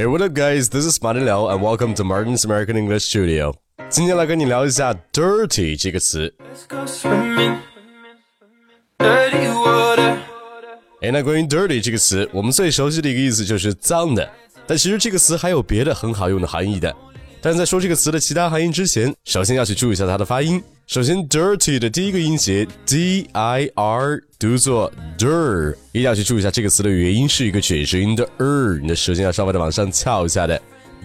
Hey, what up, guys? This is Martin Liao, and welcome to Martin's American English Studio. 今天来跟你聊一下 “dirty” 这个词。哎，那关于 “dirty” 这个词，我们最熟悉的一个意思就是脏的。但其实这个词还有别的很好用的含义的。但在说这个词的其他含义之前，首先要去注意一下它的发音。首先，dirty 的第一个音节 d i r 读作 dir，一定要去注意一下这个词的元音是一个卷舌音的 er，你的舌尖要稍微的往上翘一下的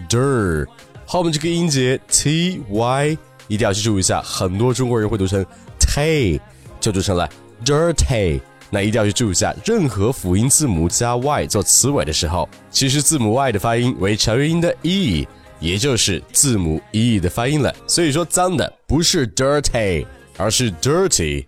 dir。后面这个音节 t y 一定要去注意一下，很多中国人会读成 ty，就读成了 dirty。那一定要去注意一下，任何辅音字母加 y 做词尾的时候，其实字母 y 的发音为长元音的 e。也就是字母 e 的发音了，所以说脏的不是 dirty，而是 dirty。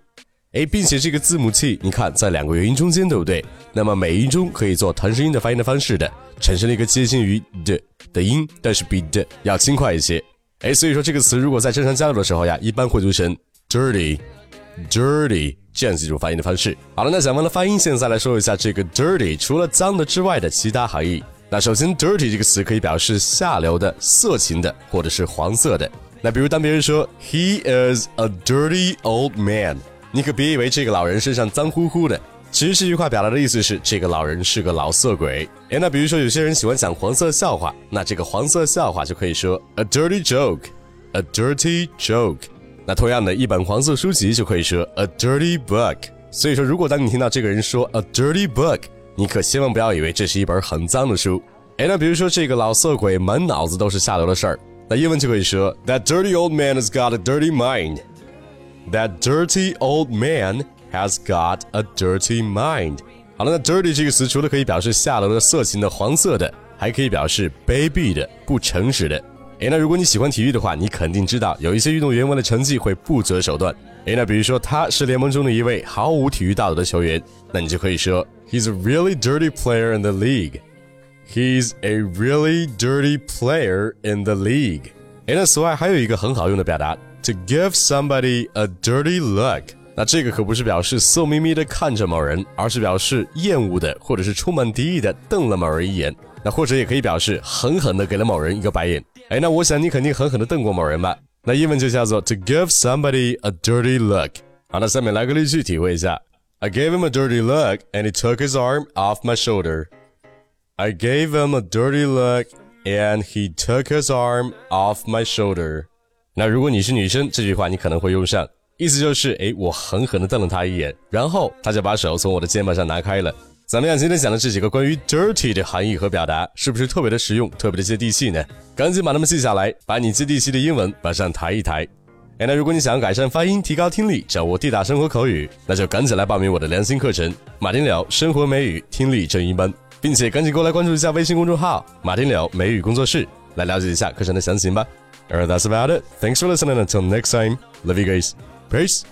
哎，并且这个字母 t，你看在两个元音中间，对不对？那么美音中可以做弹舌音的发音的方式的，产生了一个接近于的的音，但是比的要轻快一些。哎，所以说这个词如果在正常交流的时候呀，一般会读成 dirty，dirty 这样几种发音的方式。好了，那讲完了发音，现在来说一下这个 dirty 除了脏的之外的其他含义。那首先，dirty 这个词可以表示下流的、色情的，或者是黄色的。那比如当别人说 He is a dirty old man，你可别以为这个老人身上脏乎乎的，其实这句话表达的意思是这个老人是个老色鬼。哎，那比如说有些人喜欢讲黄色笑话，那这个黄色笑话就可以说 a dirty joke，a dirty joke。那同样的一本黄色书籍就可以说 a dirty book。所以说，如果当你听到这个人说 a dirty book，你可千万不要以为这是一本很脏的书。哎，那比如说这个老色鬼满脑子都是下流的事儿，那英文就可以说 That dirty old man has got a dirty mind. That dirty old man has got a dirty mind. 好了，那 dirty 这个词除了可以表示下流的、色情的、黄色的，还可以表示卑鄙的、不诚实的。哎，那如果你喜欢体育的话，你肯定知道有一些运动员为了成绩会不择手段。哎，那比如说他是联盟中的一位毫无体育道德的球员，那你就可以说。He's a really dirty player in the league. He's a really dirty player in the league. 哎，那此外还有一个很好用的表达，to give somebody a dirty look。那这个可不是表示色眯眯的看着某人，而是表示厌恶的或者是充满敌意的瞪了某人一眼。那或者也可以表示狠狠的给了某人一个白眼。哎，那我想你肯定狠狠的瞪过某人吧？那英文就叫做 to give somebody a dirty look。好，那下面来个例句体会一下。I gave him a dirty look and he took his arm off my shoulder. I gave him a dirty look and he took his arm off my shoulder. 那如果你是女生，这句话你可能会用上，意思就是，哎，我狠狠地瞪了他一眼，然后他就把手从我的肩膀上拿开了。怎么样？今天讲的这几个关于 dirty 的含义和表达，是不是特别的实用，特别的接地气呢？赶紧把它们记下来，把你接地气的英文往上抬一抬。哎，那如果你想要改善发音、提高听力、掌握地道生活口语，那就赶紧来报名我的良心课程《马丁聊生活美语听力正音班》，并且赶紧过来关注一下微信公众号“马丁聊美语工作室”，来了解一下课程的详情吧。All right, that's about it. Thanks for listening. Until next time, love you guys. Peace.